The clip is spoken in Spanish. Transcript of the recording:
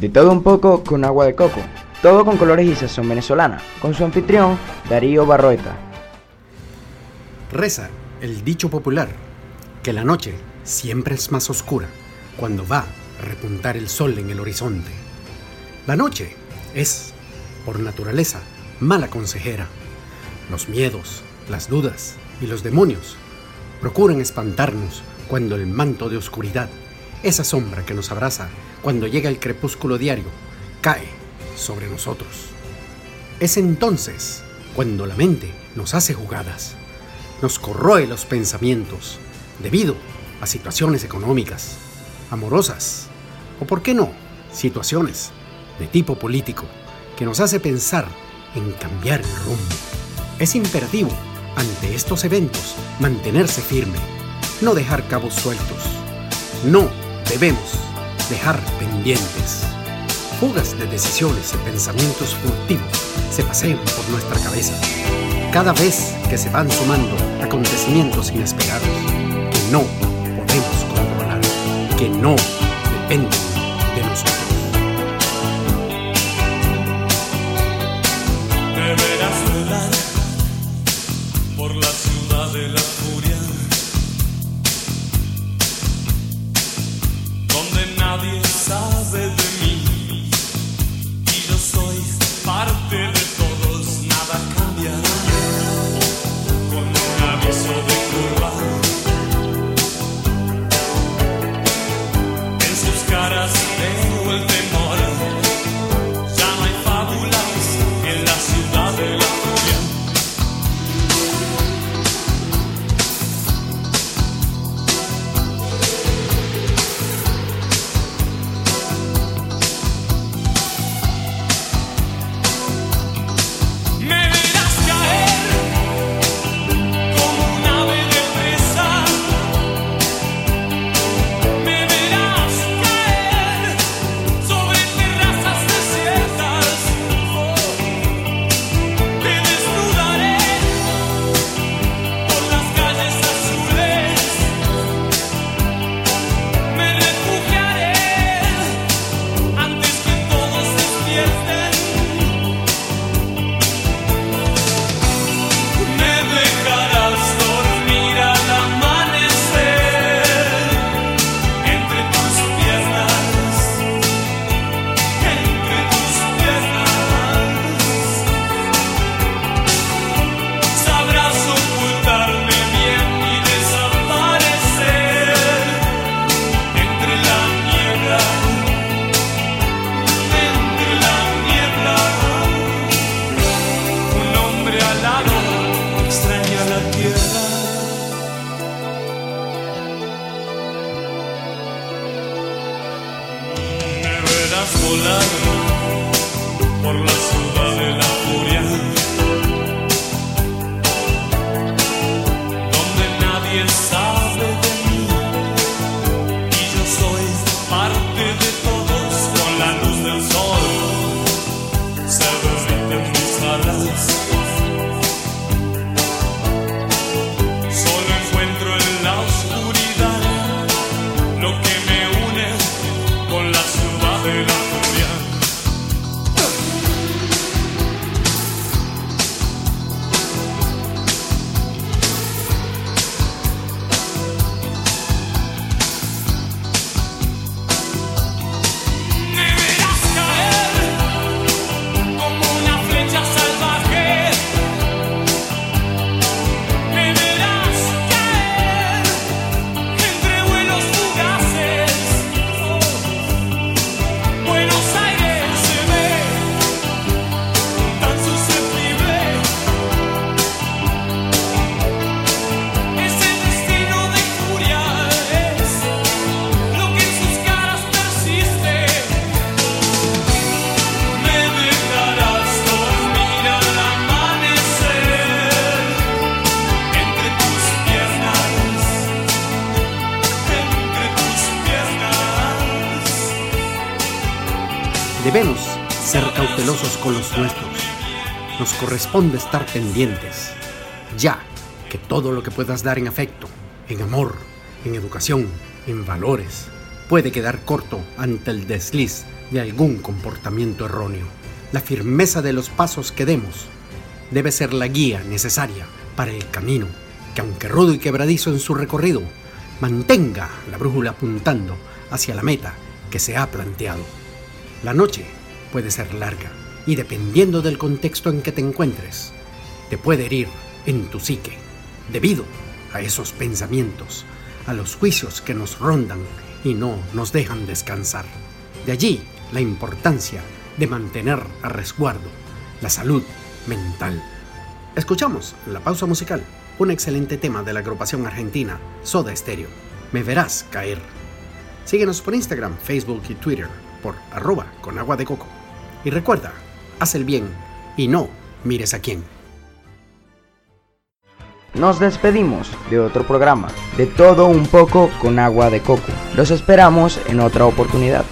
De todo un poco con agua de coco. Todo con colores y sazón venezolana. Con su anfitrión, Darío Barroeta. Reza el dicho popular que la noche siempre es más oscura cuando va a repuntar el sol en el horizonte. La noche es, por naturaleza, mala consejera. Los miedos, las dudas y los demonios procuran espantarnos cuando el manto de oscuridad, esa sombra que nos abraza cuando llega el crepúsculo diario, cae sobre nosotros. Es entonces cuando la mente nos hace jugadas, nos corroe los pensamientos debido a situaciones económicas, amorosas o, por qué no, situaciones de tipo político que nos hace pensar en cambiar el rumbo. Es imperativo ante estos eventos mantenerse firme, no dejar cabos sueltos. No debemos dejar pendientes. Fugas de decisiones y pensamientos furtivos se pasean por nuestra cabeza. Cada vez que se van sumando acontecimientos inesperados que no podemos controlar, que no dependen de nosotros. Deberás Volar por la ciudad de la furia, donde nadie sabe de mí y yo soy parte de todos con la luz del sol. Se derriten mis alas. Debemos ser cautelosos con los nuestros. Nos corresponde estar pendientes, ya que todo lo que puedas dar en afecto, en amor, en educación, en valores, puede quedar corto ante el desliz de algún comportamiento erróneo. La firmeza de los pasos que demos debe ser la guía necesaria para el camino, que aunque rudo y quebradizo en su recorrido, mantenga la brújula apuntando hacia la meta que se ha planteado. La noche puede ser larga y dependiendo del contexto en que te encuentres, te puede herir en tu psique, debido a esos pensamientos, a los juicios que nos rondan y no nos dejan descansar. De allí la importancia de mantener a resguardo la salud mental. Escuchamos la pausa musical, un excelente tema de la agrupación argentina Soda Stereo. Me verás caer. Síguenos por Instagram, Facebook y Twitter por arroba con agua de coco. Y recuerda, haz el bien y no mires a quién. Nos despedimos de otro programa, de todo un poco con agua de coco. Los esperamos en otra oportunidad.